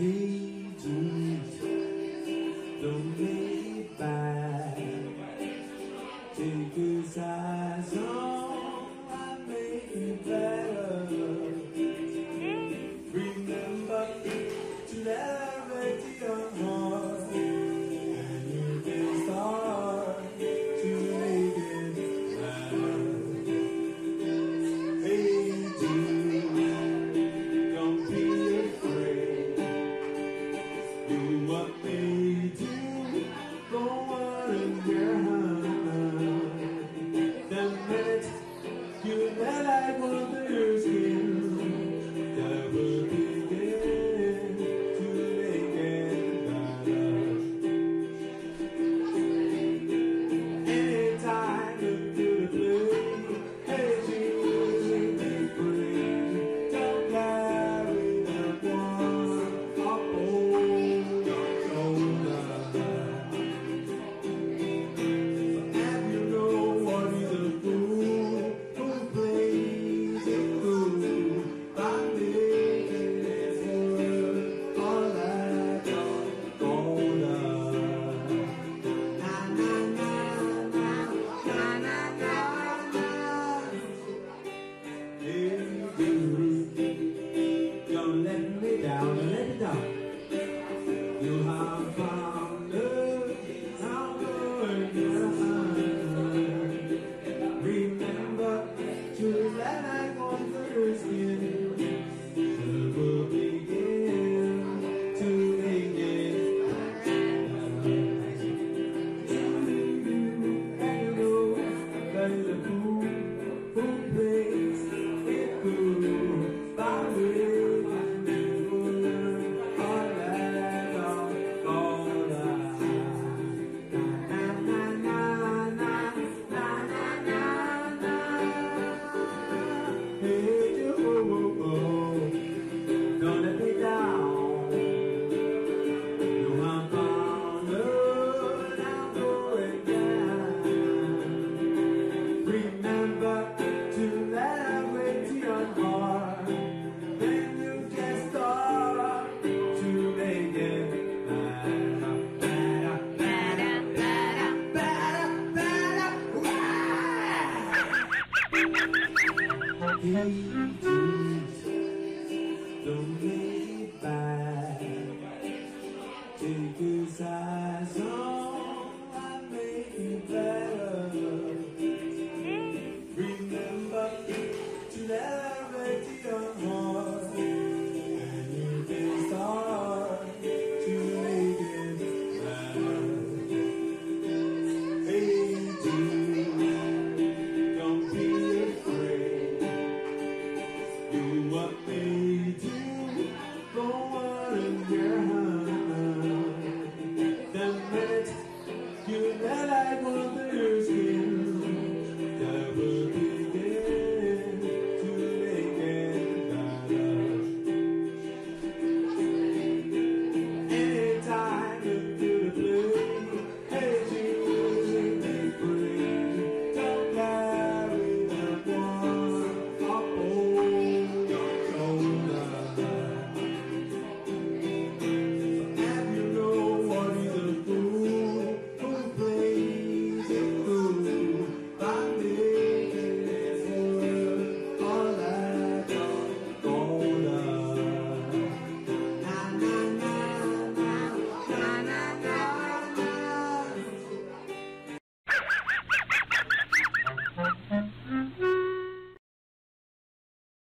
Jesus, don't